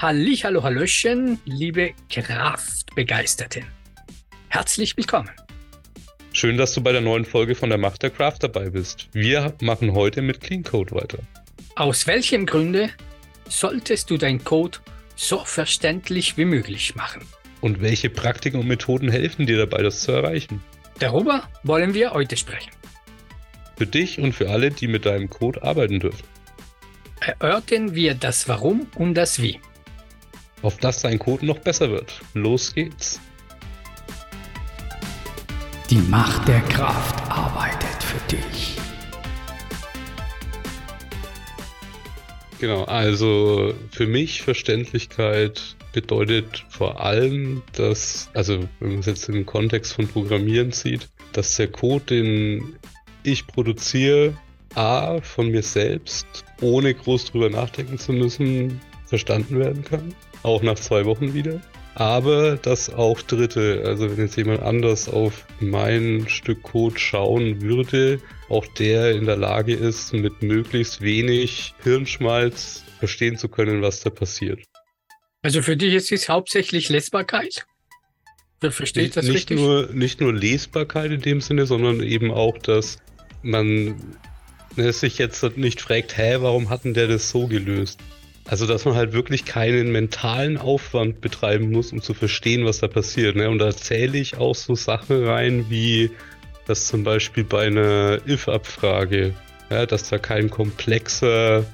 Hallo, Hallöchen, liebe Kraftbegeisterten. Herzlich willkommen. Schön, dass du bei der neuen Folge von der Macht der Craft dabei bist. Wir machen heute mit Clean Code weiter. Aus welchem Grunde solltest du dein Code so verständlich wie möglich machen? Und welche Praktiken und Methoden helfen dir dabei, das zu erreichen? Darüber wollen wir heute sprechen. Für dich und für alle, die mit deinem Code arbeiten dürfen. Erörtern wir das Warum und das Wie auf dass dein Code noch besser wird. Los geht's. Die Macht der Kraft arbeitet für dich. Genau, also für mich Verständlichkeit bedeutet vor allem, dass, also wenn man es jetzt den Kontext von Programmieren sieht, dass der Code, den ich produziere, A, von mir selbst, ohne groß drüber nachdenken zu müssen, verstanden werden kann auch nach zwei Wochen wieder. Aber dass auch Dritte, also wenn jetzt jemand anders auf mein Stück Code schauen würde, auch der in der Lage ist, mit möglichst wenig Hirnschmalz verstehen zu können, was da passiert. Also für dich ist es hauptsächlich Lesbarkeit? Versteht das nicht richtig? Nur, nicht nur Lesbarkeit in dem Sinne, sondern eben auch, dass man ne, sich jetzt nicht fragt, hä, warum hat denn der das so gelöst? Also, dass man halt wirklich keinen mentalen Aufwand betreiben muss, um zu verstehen, was da passiert. Ne? Und da zähle ich auch so Sachen rein, wie dass zum Beispiel bei einer if-Abfrage, ja, dass da kein komplexer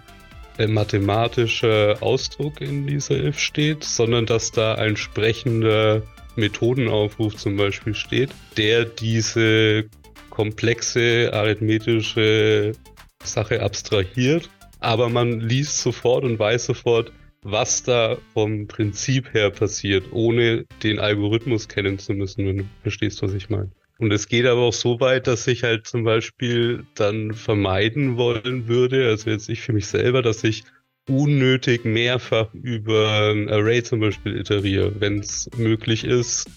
äh, mathematischer Ausdruck in dieser if steht, sondern dass da ein sprechender Methodenaufruf zum Beispiel steht, der diese komplexe arithmetische Sache abstrahiert aber man liest sofort und weiß sofort, was da vom Prinzip her passiert, ohne den Algorithmus kennen zu müssen, wenn du verstehst, was ich meine. Und es geht aber auch so weit, dass ich halt zum Beispiel dann vermeiden wollen würde, also jetzt ich für mich selber, dass ich unnötig mehrfach über ein Array zum Beispiel iteriere, wenn es möglich ist,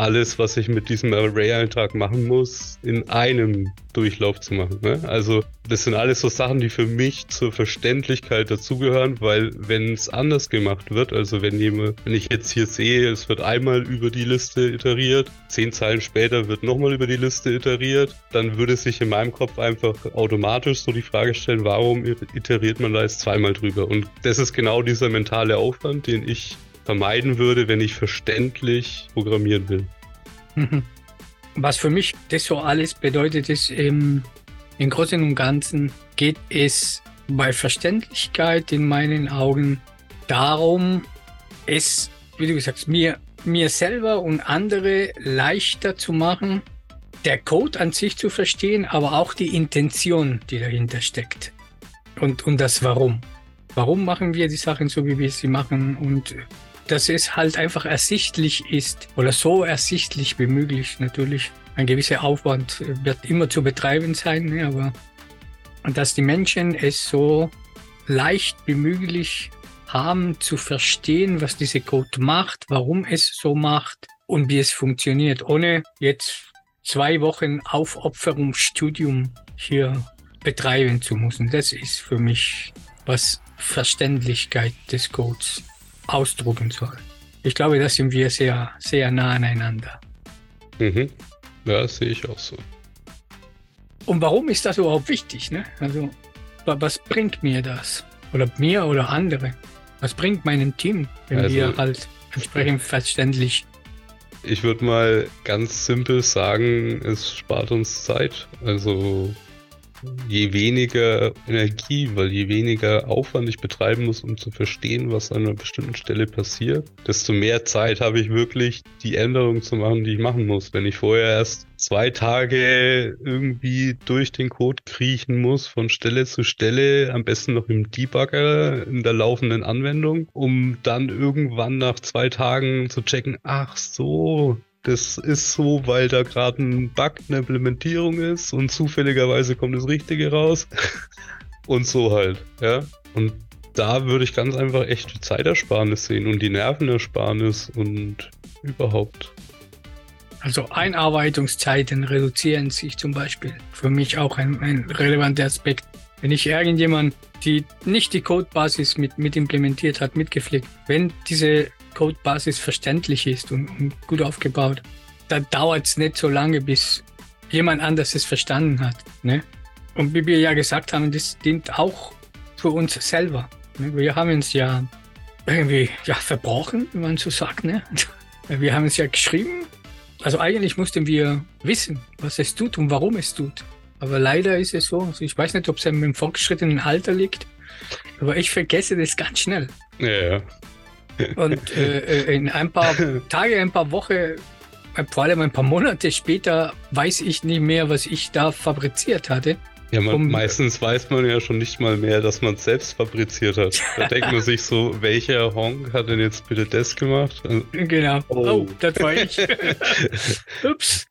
alles, was ich mit diesem Array-Eintrag machen muss, in einem Durchlauf zu machen. Ne? Also das sind alles so Sachen, die für mich zur Verständlichkeit dazugehören, weil wenn es anders gemacht wird, also wenn jemand, wenn ich jetzt hier sehe, es wird einmal über die Liste iteriert, zehn Zeilen später wird nochmal über die Liste iteriert, dann würde sich in meinem Kopf einfach automatisch so die Frage stellen, warum iteriert man da jetzt zweimal drüber? Und das ist genau dieser mentale Aufwand, den ich vermeiden würde, wenn ich verständlich programmieren will. Mhm. Was für mich das so alles bedeutet, ist im, im Großen und Ganzen geht es bei Verständlichkeit in meinen Augen darum, es, wie du sagst, mir, mir selber und andere leichter zu machen, der Code an sich zu verstehen, aber auch die Intention, die dahinter steckt. Und, und das Warum. Warum machen wir die Sachen so, wie wir sie machen und dass es halt einfach ersichtlich ist oder so ersichtlich wie möglich. Natürlich, ein gewisser Aufwand wird immer zu betreiben sein, ne, aber dass die Menschen es so leicht wie möglich haben zu verstehen, was diese Code macht, warum es so macht und wie es funktioniert, ohne jetzt zwei Wochen Aufopferungsstudium hier betreiben zu müssen. Das ist für mich was Verständlichkeit des Codes ausdrucken soll. Ich glaube, da sind wir sehr, sehr nah aneinander. Mhm. Ja, das sehe ich auch so. Und warum ist das überhaupt wichtig? Ne? Also, was bringt mir das? Oder mir oder andere? Was bringt meinem Team, wenn also, wir halt entsprechend verständlich. Ich würde mal ganz simpel sagen, es spart uns Zeit. Also je weniger Energie, weil je weniger Aufwand ich betreiben muss, um zu verstehen, was an einer bestimmten Stelle passiert, desto mehr Zeit habe ich wirklich, die Änderungen zu machen, die ich machen muss. Wenn ich vorher erst zwei Tage irgendwie durch den Code kriechen muss, von Stelle zu Stelle, am besten noch im Debugger in der laufenden Anwendung, um dann irgendwann nach zwei Tagen zu checken, ach so, das ist so, weil da gerade ein Bug, eine Implementierung ist und zufälligerweise kommt das Richtige raus. und so halt, ja. Und da würde ich ganz einfach echte Zeitersparnis sehen und die Nervenersparnis und überhaupt. Also Einarbeitungszeiten reduzieren sich zum Beispiel. Für mich auch ein, ein relevanter Aspekt. Wenn ich irgendjemand, die nicht die Codebasis mit, mit implementiert hat, mitgepflegt, wenn diese Codebasis verständlich ist und, und gut aufgebaut, dann dauert es nicht so lange, bis jemand anders es verstanden hat. Ne? Und wie wir ja gesagt haben, das dient auch für uns selber. Ne? Wir haben uns ja irgendwie ja, verbrochen, wie man so sagt. Ne? Wir haben es ja geschrieben. Also eigentlich mussten wir wissen, was es tut und warum es tut. Aber leider ist es so. Also ich weiß nicht, ob es im fortgeschrittenen Alter liegt, aber ich vergesse das ganz schnell. Ja. ja. Und äh, äh in ein paar Tage, ein paar Wochen, vor allem ein paar Monate später, weiß ich nicht mehr, was ich da fabriziert hatte. Ja, man, um, meistens weiß man ja schon nicht mal mehr, dass man es selbst fabriziert hat. Da denkt man sich so, welcher Honk hat denn jetzt bitte das gemacht? Genau. Oh, oh das war ich. Ups.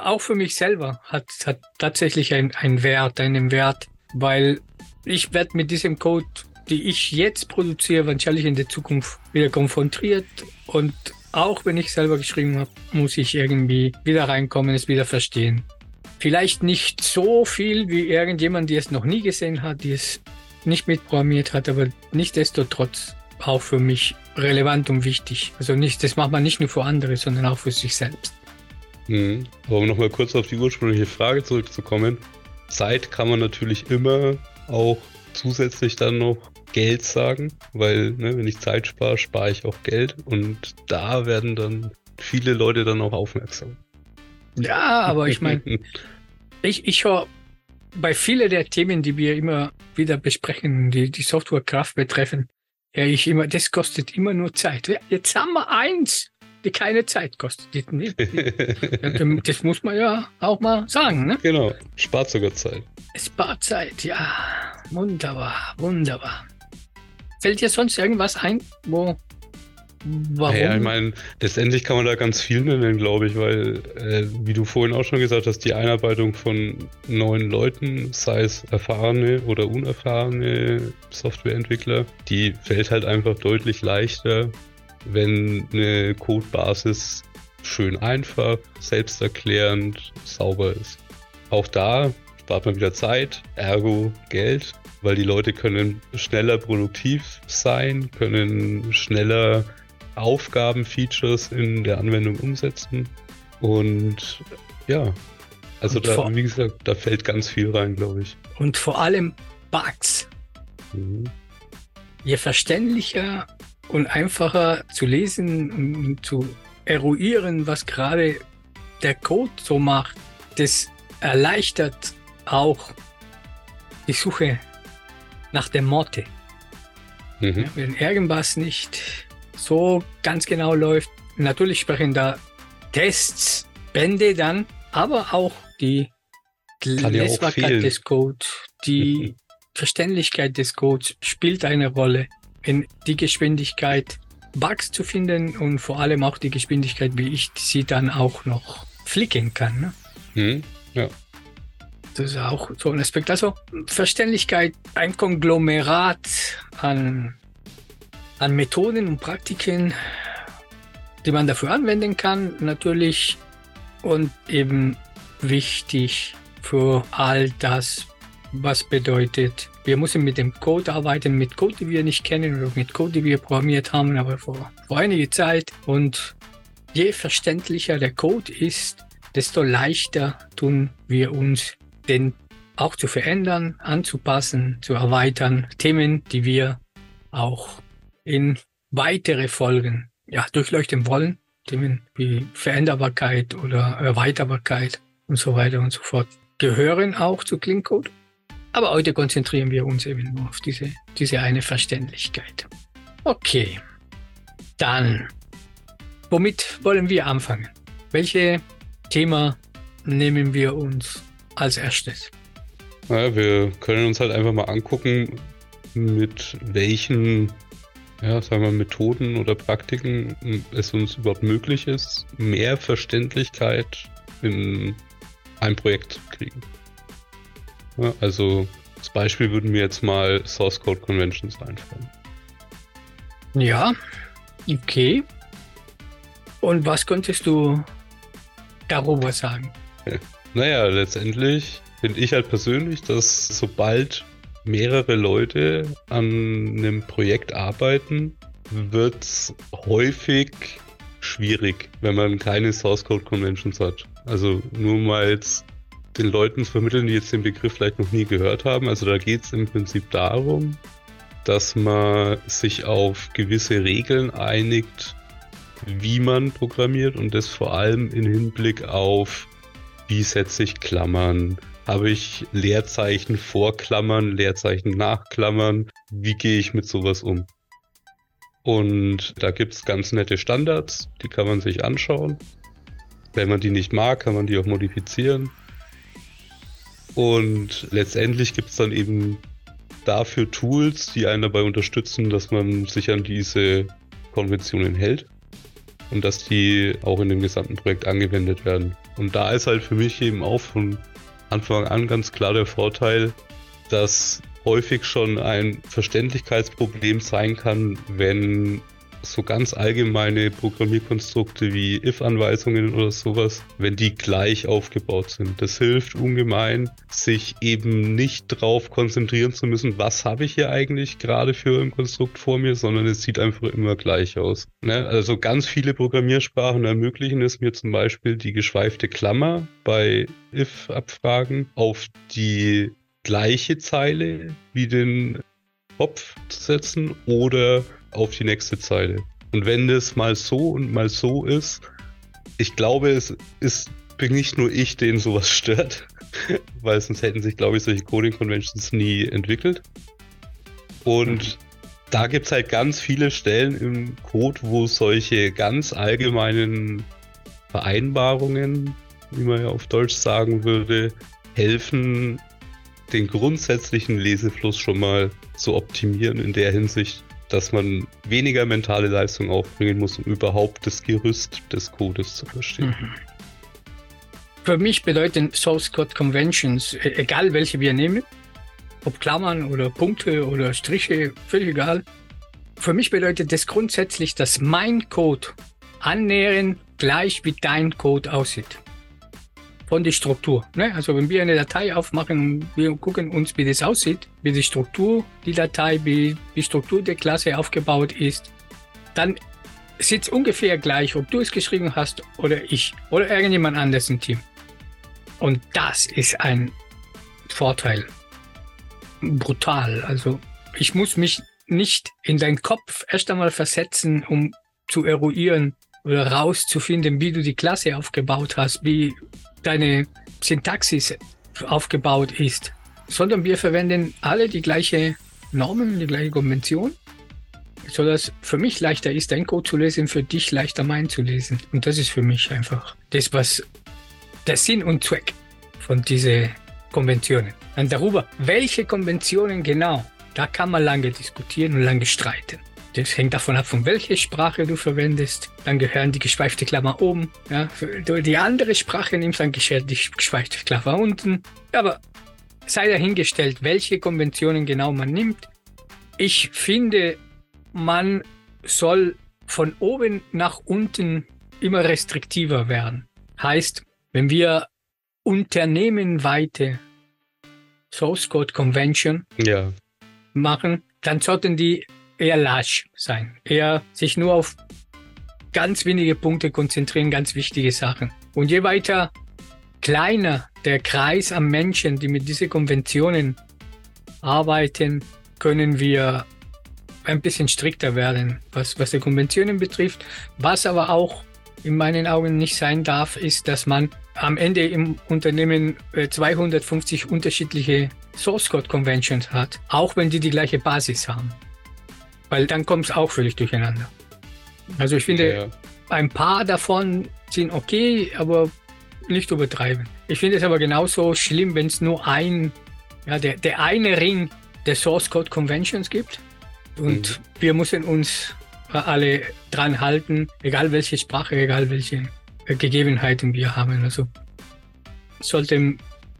Auch für mich selber hat, hat tatsächlich einen Wert, einen Wert, weil ich werde mit diesem Code, die ich jetzt produziere, wahrscheinlich in der Zukunft wieder konfrontiert und auch wenn ich selber geschrieben habe, muss ich irgendwie wieder reinkommen, es wieder verstehen. Vielleicht nicht so viel wie irgendjemand, der es noch nie gesehen hat, die es nicht mitprogrammiert hat, aber nichtsdestotrotz auch für mich relevant und wichtig. Also nicht, das macht man nicht nur für andere, sondern auch für sich selbst. Mhm. Aber um nochmal kurz auf die ursprüngliche Frage zurückzukommen. Zeit kann man natürlich immer auch zusätzlich dann noch Geld sagen, weil ne, wenn ich Zeit spare, spare ich auch Geld und da werden dann viele Leute dann auch aufmerksam. Ja, aber ich meine, ich, ich höre bei vielen der Themen, die wir immer wieder besprechen, die die Softwarekraft betreffen, ja, ich immer, das kostet immer nur Zeit. Jetzt haben wir eins, die keine Zeit kostet. Das muss man ja auch mal sagen, ne? Genau, spart sogar Zeit. Es spart Zeit, ja. Wunderbar, wunderbar. Fällt dir sonst irgendwas ein, wo Warum? Ja, ich meine, letztendlich kann man da ganz viel nennen, glaube ich, weil, äh, wie du vorhin auch schon gesagt hast, die Einarbeitung von neuen Leuten, sei es erfahrene oder unerfahrene Softwareentwickler, die fällt halt einfach deutlich leichter, wenn eine Codebasis schön einfach, selbsterklärend, sauber ist. Auch da spart man wieder Zeit, ergo Geld, weil die Leute können schneller produktiv sein, können schneller Aufgaben, Features in der Anwendung umsetzen. Und ja, also da, vor, wie gesagt, da fällt ganz viel rein, glaube ich. Und vor allem Bugs. Mhm. Je verständlicher und einfacher zu lesen und zu eruieren, was gerade der Code so macht, das erleichtert auch die Suche nach der Motte. Mhm. Ja, wenn irgendwas nicht so ganz genau läuft. Natürlich sprechen da Tests, Bände dann, aber auch die Lesbarkeit des Codes, die Verständlichkeit des Codes spielt eine Rolle. In die Geschwindigkeit, Bugs zu finden und vor allem auch die Geschwindigkeit, wie ich sie dann auch noch flicken kann. Ne? Mhm, ja. Das ist auch so ein Aspekt. Also Verständlichkeit, ein Konglomerat an an Methoden und Praktiken, die man dafür anwenden kann, natürlich. Und eben wichtig für all das, was bedeutet, wir müssen mit dem Code arbeiten, mit Code, die wir nicht kennen oder mit Code, die wir programmiert haben, aber vor, vor einiger Zeit. Und je verständlicher der Code ist, desto leichter tun wir uns, den auch zu verändern, anzupassen, zu erweitern. Themen, die wir auch in weitere Folgen ja, durchleuchten wollen. Themen wie Veränderbarkeit oder Erweiterbarkeit und so weiter und so fort gehören auch zu Clean Code. Aber heute konzentrieren wir uns eben nur auf diese, diese eine Verständlichkeit. Okay, dann, womit wollen wir anfangen? Welche Thema nehmen wir uns als erstes? Naja, wir können uns halt einfach mal angucken, mit welchen ja, sagen wir, Methoden oder Praktiken es uns überhaupt möglich ist, mehr Verständlichkeit in ein Projekt zu kriegen. Also als Beispiel würden mir jetzt mal Source Code Conventions einfallen. Ja, okay. Und was könntest du darüber sagen? Ja. Naja, letztendlich finde ich halt persönlich, dass sobald mehrere Leute an einem Projekt arbeiten, wird es häufig schwierig, wenn man keine Source Code Conventions hat. Also nur mal jetzt den Leuten zu vermitteln, die jetzt den Begriff vielleicht noch nie gehört haben. Also da geht es im Prinzip darum, dass man sich auf gewisse Regeln einigt, wie man programmiert und das vor allem im Hinblick auf, wie setze ich Klammern, habe ich Leerzeichen vor Klammern, Leerzeichen nach Klammern, wie gehe ich mit sowas um. Und da gibt es ganz nette Standards, die kann man sich anschauen. Wenn man die nicht mag, kann man die auch modifizieren. Und letztendlich gibt es dann eben dafür Tools, die einen dabei unterstützen, dass man sich an diese Konventionen hält und dass die auch in dem gesamten Projekt angewendet werden. Und da ist halt für mich eben auch von Anfang an ganz klar der Vorteil, dass häufig schon ein Verständlichkeitsproblem sein kann, wenn so ganz allgemeine Programmierkonstrukte wie if-Anweisungen oder sowas, wenn die gleich aufgebaut sind. Das hilft ungemein, sich eben nicht darauf konzentrieren zu müssen, was habe ich hier eigentlich gerade für ein Konstrukt vor mir, sondern es sieht einfach immer gleich aus. Ne? Also ganz viele Programmiersprachen ermöglichen es mir zum Beispiel die geschweifte Klammer bei if-Abfragen auf die gleiche Zeile wie den Kopf zu setzen oder auf die nächste Zeile. Und wenn das mal so und mal so ist, ich glaube, es ist bin nicht nur ich, den sowas stört, weil sonst hätten sich, glaube ich, solche Coding Conventions nie entwickelt. Und mhm. da gibt es halt ganz viele Stellen im Code, wo solche ganz allgemeinen Vereinbarungen, wie man ja auf Deutsch sagen würde, helfen, den grundsätzlichen Lesefluss schon mal zu optimieren in der Hinsicht, dass man weniger mentale Leistung aufbringen muss, um überhaupt das Gerüst des Codes zu verstehen. Mhm. Für mich bedeuten Source Code Conventions, e-, egal welche wir nehmen, ob Klammern oder Punkte oder Striche, völlig egal. Für mich bedeutet das grundsätzlich, dass mein Code annähernd gleich wie dein Code aussieht von der Struktur. Ne? Also wenn wir eine Datei aufmachen, wir gucken uns, wie das aussieht, wie die Struktur, die Datei, wie die Struktur der Klasse aufgebaut ist, dann sieht es ungefähr gleich, ob du es geschrieben hast oder ich oder irgendjemand anderes im Team. Und das ist ein Vorteil. Brutal. Also ich muss mich nicht in deinen Kopf erst einmal versetzen, um zu eruieren oder rauszufinden, wie du die Klasse aufgebaut hast, wie deine Syntaxis aufgebaut ist, sondern wir verwenden alle die gleiche Normen, die gleiche Konvention, sodass für mich leichter ist, dein Code zu lesen, für dich leichter meinen zu lesen. Und das ist für mich einfach das, was der Sinn und Zweck von diesen Konventionen. Und darüber, welche Konventionen genau, da kann man lange diskutieren und lange streiten. Das hängt davon ab, von welcher Sprache du verwendest. Dann gehören die geschweifte Klammer oben. Ja, du die andere Sprache nimmst, dann gehört die geschweifte Klammer unten. Aber sei dahingestellt, welche Konventionen genau man nimmt. Ich finde, man soll von oben nach unten immer restriktiver werden. Heißt, wenn wir unternehmenweite Source Code Convention ja. machen, dann sollten die eher lasch sein. Eher sich nur auf ganz wenige Punkte konzentrieren, ganz wichtige Sachen. Und je weiter kleiner der Kreis an Menschen, die mit diesen Konventionen arbeiten, können wir ein bisschen strikter werden, was, was die Konventionen betrifft. Was aber auch in meinen Augen nicht sein darf, ist, dass man am Ende im Unternehmen 250 äh, unterschiedliche Source Code Conventions hat, auch wenn die die gleiche Basis haben weil dann kommt es auch völlig durcheinander. Also ich finde, ja. ein paar davon sind okay, aber nicht übertreiben. Ich finde es aber genauso schlimm, wenn es nur ein, ja, der, der eine Ring der Source Code Conventions gibt und mhm. wir müssen uns alle dran halten, egal welche Sprache, egal welche Gegebenheiten wir haben. Also sollte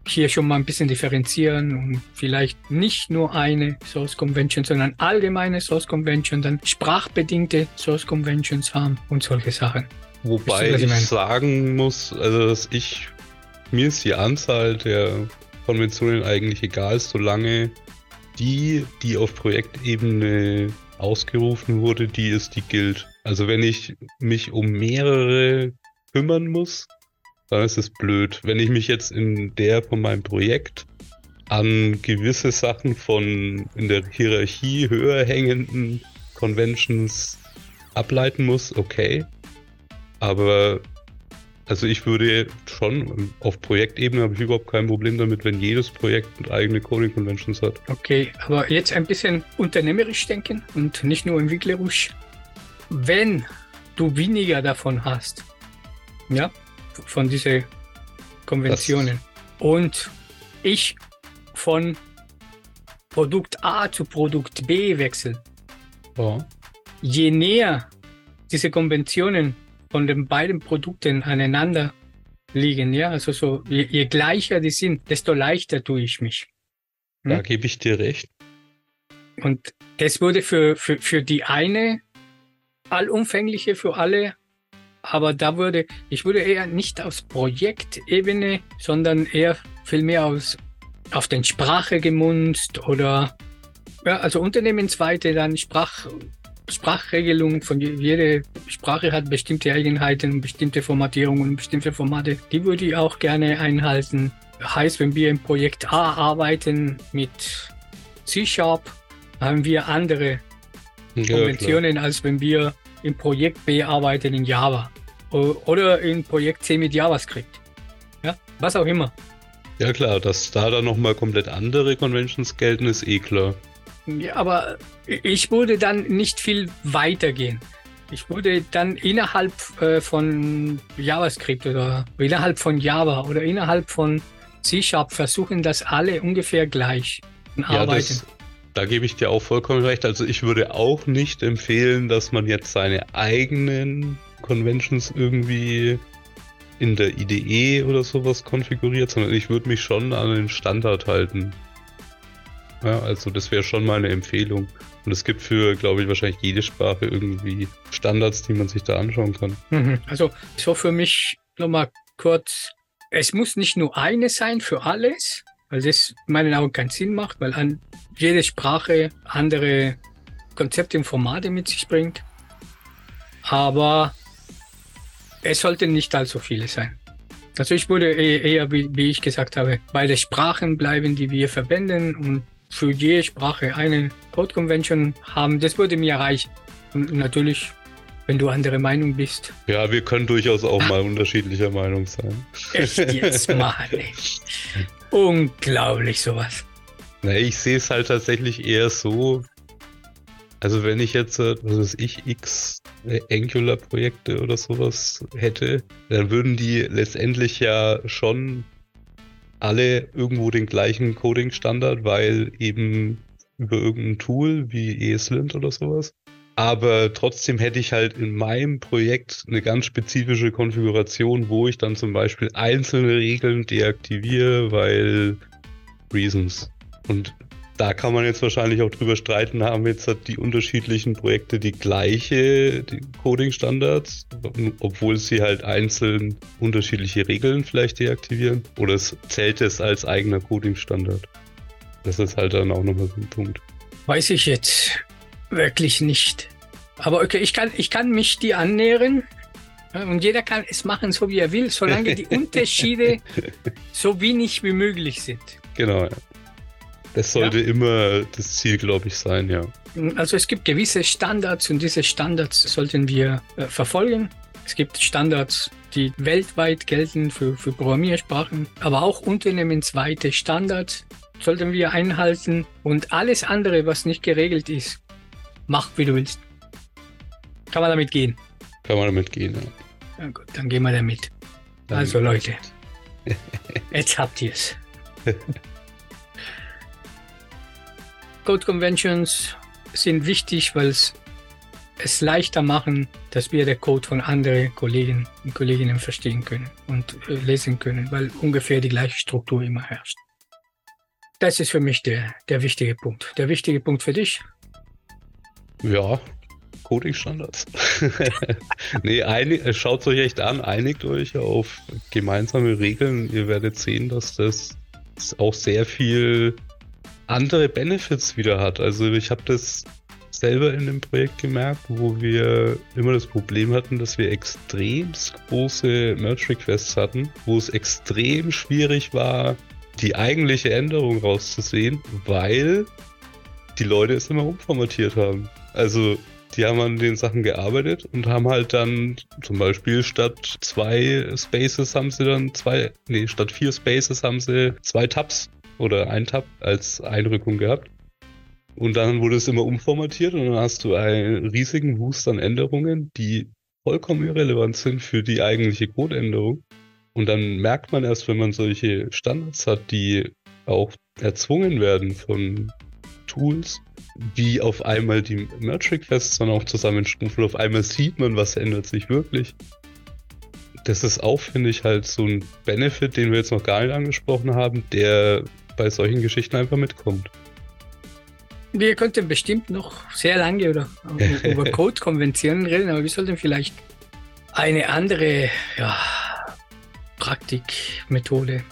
hier schon mal ein bisschen differenzieren und vielleicht nicht nur eine Source Convention, sondern allgemeine Source Convention, dann sprachbedingte Source Conventions haben und solche Sachen. Wobei du, ich, ich sagen muss, also dass ich, mir ist die Anzahl der Konventionen eigentlich egal, solange die, die auf Projektebene ausgerufen wurde, die ist, die gilt. Also wenn ich mich um mehrere kümmern muss, dann ist es blöd. Wenn ich mich jetzt in der von meinem Projekt an gewisse Sachen von in der Hierarchie höher hängenden Conventions ableiten muss, okay. Aber also ich würde schon auf Projektebene habe ich überhaupt kein Problem damit, wenn jedes Projekt eigene Coding Conventions hat. Okay, aber jetzt ein bisschen unternehmerisch denken und nicht nur entwicklerisch. Wenn du weniger davon hast, ja, von diesen Konventionen und ich von Produkt A zu Produkt B wechseln. Ja. Je näher diese Konventionen von den beiden Produkten aneinander liegen, ja, also so, je, je gleicher die sind, desto leichter tue ich mich. Hm? Da gebe ich dir recht. Und das würde für, für, für die eine allumfängliche für alle, aber da würde, ich würde eher nicht aus Projektebene, sondern eher vielmehr aus auf den Sprache gemunzt oder ja, also unternehmensweite dann Sprach, Sprachregelung von jede Sprache hat bestimmte Eigenheiten, bestimmte Formatierungen, bestimmte Formate. Die würde ich auch gerne einhalten. Heißt, wenn wir im Projekt A arbeiten mit C-Sharp, haben wir andere ja, Konventionen, klar. als wenn wir im Projekt B arbeiten in Java oder im Projekt C mit JavaScript. Ja, was auch immer. Ja klar, dass da dann nochmal komplett andere Conventions gelten, ist eh klar. Ja, aber ich würde dann nicht viel weiter gehen. Ich würde dann innerhalb äh, von JavaScript oder innerhalb von Java oder innerhalb von C-Sharp versuchen, dass alle ungefähr gleich arbeiten. Ja, das, da gebe ich dir auch vollkommen recht. Also ich würde auch nicht empfehlen, dass man jetzt seine eigenen Conventions irgendwie in der IDE oder sowas konfiguriert, sondern ich würde mich schon an den Standard halten. Ja, also das wäre schon meine Empfehlung. Und es gibt für, glaube ich, wahrscheinlich jede Sprache irgendwie Standards, die man sich da anschauen kann. Mhm. Also so für mich nochmal kurz, es muss nicht nur eine sein für alles, weil das in meinen Augen keinen Sinn macht, weil an jede Sprache andere Konzepte und Formate mit sich bringt. Aber es sollten nicht allzu viele sein. Also ich würde eher, wie, wie ich gesagt habe, bei den Sprachen bleiben, die wir verwenden und für jede Sprache eine Code Convention haben. Das würde mir reichen. Und natürlich, wenn du andere Meinung bist. Ja, wir können durchaus auch mal unterschiedlicher Meinung sein. Echt jetzt mal. Unglaublich sowas. Na, ich sehe es halt tatsächlich eher so, also wenn ich jetzt, äh, was weiß ich, X äh, Angular-Projekte oder sowas hätte, dann würden die letztendlich ja schon alle irgendwo den gleichen Coding-Standard, weil eben über irgendein Tool wie ESLint oder sowas. Aber trotzdem hätte ich halt in meinem Projekt eine ganz spezifische Konfiguration, wo ich dann zum Beispiel einzelne Regeln deaktiviere, weil Reasons. Und da kann man jetzt wahrscheinlich auch drüber streiten, haben jetzt die unterschiedlichen Projekte die gleiche Coding-Standards, obwohl sie halt einzeln unterschiedliche Regeln vielleicht deaktivieren? Oder zählt es als eigener Coding-Standard? Das ist halt dann auch nochmal so ein Punkt. Weiß ich jetzt wirklich nicht. Aber okay, ich kann, ich kann mich die annähern. Und jeder kann es machen, so wie er will, solange die Unterschiede so wenig wie möglich sind. Genau, ja. Das sollte ja. immer das Ziel, glaube ich, sein, ja. Also es gibt gewisse Standards und diese Standards sollten wir äh, verfolgen. Es gibt Standards, die weltweit gelten für, für Programmiersprachen, aber auch unternehmensweite Standards sollten wir einhalten und alles andere, was nicht geregelt ist, mach wie du willst. Kann man damit gehen? Kann man damit gehen, ja. ja gut, dann gehen wir damit. Dann also Leute, jetzt habt ihr es. Code Conventions sind wichtig, weil es es leichter machen, dass wir den Code von anderen Kollegen und Kolleginnen verstehen können und äh, lesen können, weil ungefähr die gleiche Struktur immer herrscht. Das ist für mich der, der wichtige Punkt. Der wichtige Punkt für dich? Ja, Coding-Standards. nee, einig, äh, schaut euch echt an, einigt euch auf gemeinsame Regeln. Ihr werdet sehen, dass das auch sehr viel andere Benefits wieder hat. Also ich habe das selber in dem Projekt gemerkt, wo wir immer das Problem hatten, dass wir extrem große Merge-Requests hatten, wo es extrem schwierig war, die eigentliche Änderung rauszusehen, weil die Leute es immer umformatiert haben. Also die haben an den Sachen gearbeitet und haben halt dann zum Beispiel statt zwei Spaces haben sie dann zwei, nee, statt vier Spaces haben sie zwei Tabs oder ein Tab als Einrückung gehabt. Und dann wurde es immer umformatiert und dann hast du einen riesigen Wust an Änderungen, die vollkommen irrelevant sind für die eigentliche Codeänderung. Und dann merkt man erst, wenn man solche Standards hat, die auch erzwungen werden von Tools, wie auf einmal die Merge Requests dann auch zusammenstufen. Auf einmal sieht man, was ändert sich wirklich. Das ist auch, finde ich, halt so ein Benefit, den wir jetzt noch gar nicht angesprochen haben, der bei solchen Geschichten einfach mitkommt. Wir könnten bestimmt noch sehr lange oder über Code-Konventionen reden, aber wir sollten vielleicht eine andere ja, Praktikmethode,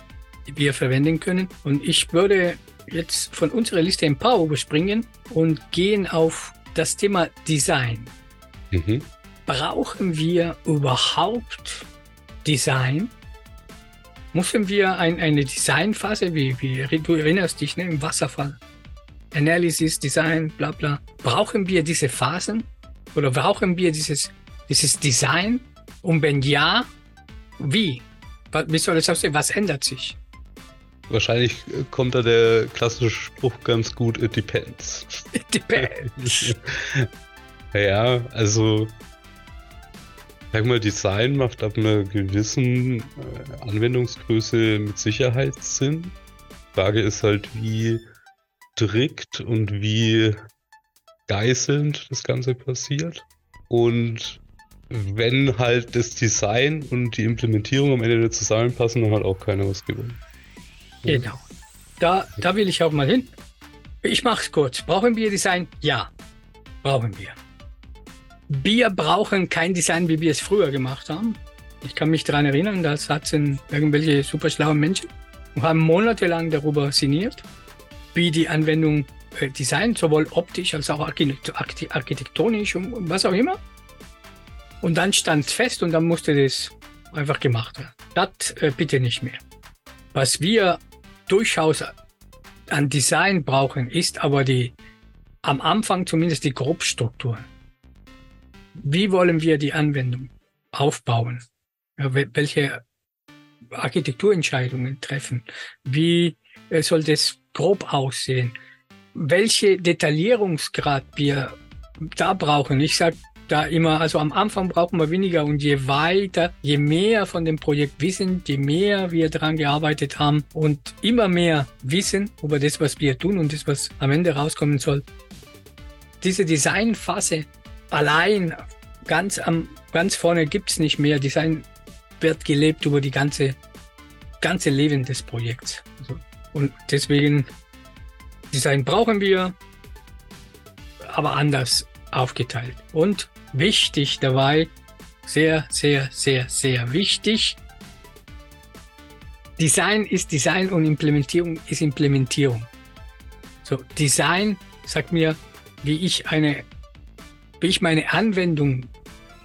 die wir verwenden können. Und ich würde jetzt von unserer Liste ein paar überspringen und gehen auf das Thema Design. Mhm. Brauchen wir überhaupt Design? Müssen wir ein, eine Designphase, wie, wie du erinnerst dich, ne, im Wasserfall, Analysis, Design, bla bla. Brauchen wir diese Phasen oder brauchen wir dieses, dieses Design? Und wenn ja, wie? Wie soll es aussehen? Was ändert sich? Wahrscheinlich kommt da der klassische Spruch ganz gut, it depends. It depends. ja, also sag mal, Design macht ab einer gewissen äh, Anwendungsgröße mit Sicherheit Sinn. Frage ist halt, wie strikt und wie geißelnd das Ganze passiert. Und wenn halt das Design und die Implementierung am Ende nicht zusammenpassen, dann hat auch keiner was gewonnen. Genau. Da, da will ich auch mal hin. Ich mache es kurz. Brauchen wir Design? Ja, brauchen wir. Wir brauchen kein Design, wie wir es früher gemacht haben. Ich kann mich daran erinnern, da saßen irgendwelche super schlauen Menschen und haben monatelang darüber sinniert wie die Anwendung äh, designt, sowohl optisch als auch architektonisch und was auch immer. Und dann stand es fest und dann musste das einfach gemacht werden. Das äh, bitte nicht mehr. Was wir durchaus an Design brauchen, ist aber die, am Anfang zumindest die Grobstruktur. Wie wollen wir die Anwendung aufbauen? Ja, welche Architekturentscheidungen treffen? Wie äh, soll das grob aussehen. Welche Detaillierungsgrad wir da brauchen, ich sage da immer, also am Anfang brauchen wir weniger und je weiter, je mehr von dem Projekt wissen, je mehr wir daran gearbeitet haben und immer mehr wissen über das, was wir tun und das, was am Ende rauskommen soll. Diese Designphase allein ganz am ganz vorne gibt es nicht mehr. Design wird gelebt über die ganze ganze Leben des Projekts. Also und deswegen, Design brauchen wir, aber anders aufgeteilt. Und wichtig dabei, sehr, sehr, sehr, sehr wichtig, Design ist Design und Implementierung ist Implementierung. So, Design sagt mir, wie ich eine, wie ich meine Anwendung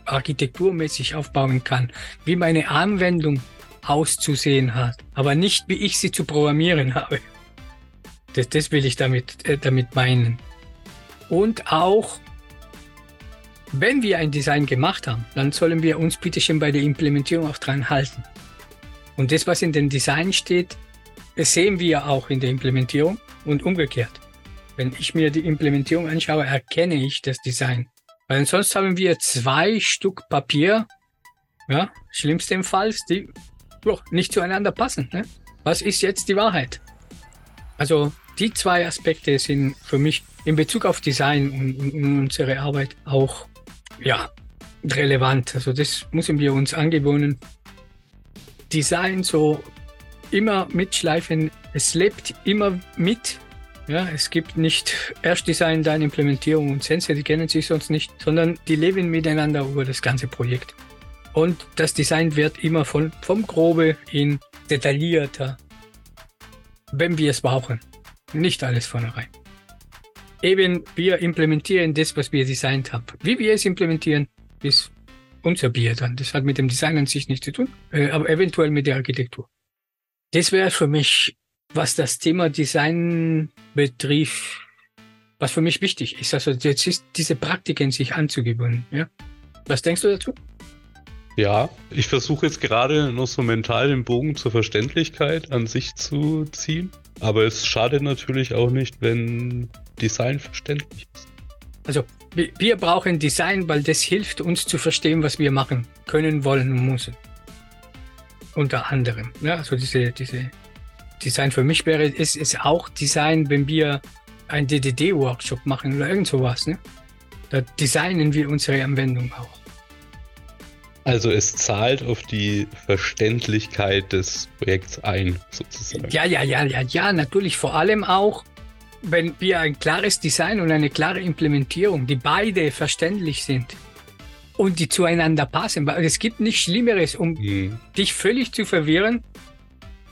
architekturmäßig aufbauen kann, wie meine Anwendung auszusehen hat, aber nicht wie ich sie zu programmieren habe. Das, das will ich damit, äh, damit meinen. Und auch, wenn wir ein Design gemacht haben, dann sollen wir uns bitte schon bei der Implementierung auch dran halten. Und das, was in dem Design steht, sehen wir auch in der Implementierung und umgekehrt. Wenn ich mir die Implementierung anschaue, erkenne ich das Design. Weil sonst haben wir zwei Stück Papier, ja, schlimmstenfalls, die nicht zueinander passen. Ne? Was ist jetzt die Wahrheit? Also die zwei Aspekte sind für mich in Bezug auf Design und, und unsere Arbeit auch ja, relevant. Also das müssen wir uns angewöhnen. Design so immer mitschleifen. Es lebt immer mit. Ja, es gibt nicht erst Design, dann Implementierung und Sensor, die kennen sich sonst nicht, sondern die leben miteinander über das ganze Projekt. Und das Design wird immer von, vom Grobe in detaillierter wenn wir es brauchen. Nicht alles vornherein. Eben, wir implementieren das, was wir designt haben. Wie wir es implementieren, ist unser Bier dann. Das hat mit dem Design an sich nichts zu tun, äh, aber eventuell mit der Architektur. Das wäre für mich, was das Thema Design betrifft, was für mich wichtig ist. Also jetzt ist diese Praktiken sich anzugewöhnen. Ja? Was denkst du dazu? Ja, ich versuche jetzt gerade noch so mental den Bogen zur Verständlichkeit an sich zu ziehen. Aber es schadet natürlich auch nicht, wenn Design verständlich ist. Also wir brauchen Design, weil das hilft uns zu verstehen, was wir machen können, wollen und müssen. Unter anderem. Ja, also diese, diese Design für mich wäre es ist auch Design, wenn wir einen DDD-Workshop machen oder irgend sowas. Ne? Da designen wir unsere Anwendung auch. Also es zahlt auf die Verständlichkeit des Projekts ein, sozusagen. Ja, ja, ja, ja, ja, natürlich vor allem auch, wenn wir ein klares Design und eine klare Implementierung, die beide verständlich sind und die zueinander passen. Weil es gibt nichts Schlimmeres, um mhm. dich völlig zu verwirren,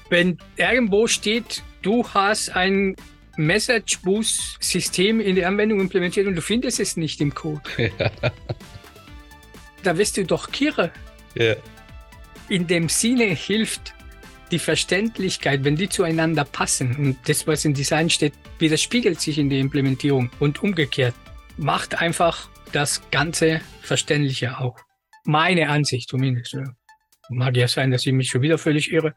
wenn irgendwo steht, du hast ein Message Boost System in der Anwendung implementiert und du findest es nicht im Code. Ja. Da wirst du doch kirre. Ja. In dem Sinne hilft die Verständlichkeit, wenn die zueinander passen und das, was im Design steht, widerspiegelt sich in der Implementierung und umgekehrt. Macht einfach das Ganze verständlicher auch. Meine Ansicht zumindest. Mag ja sein, dass ich mich schon wieder völlig irre.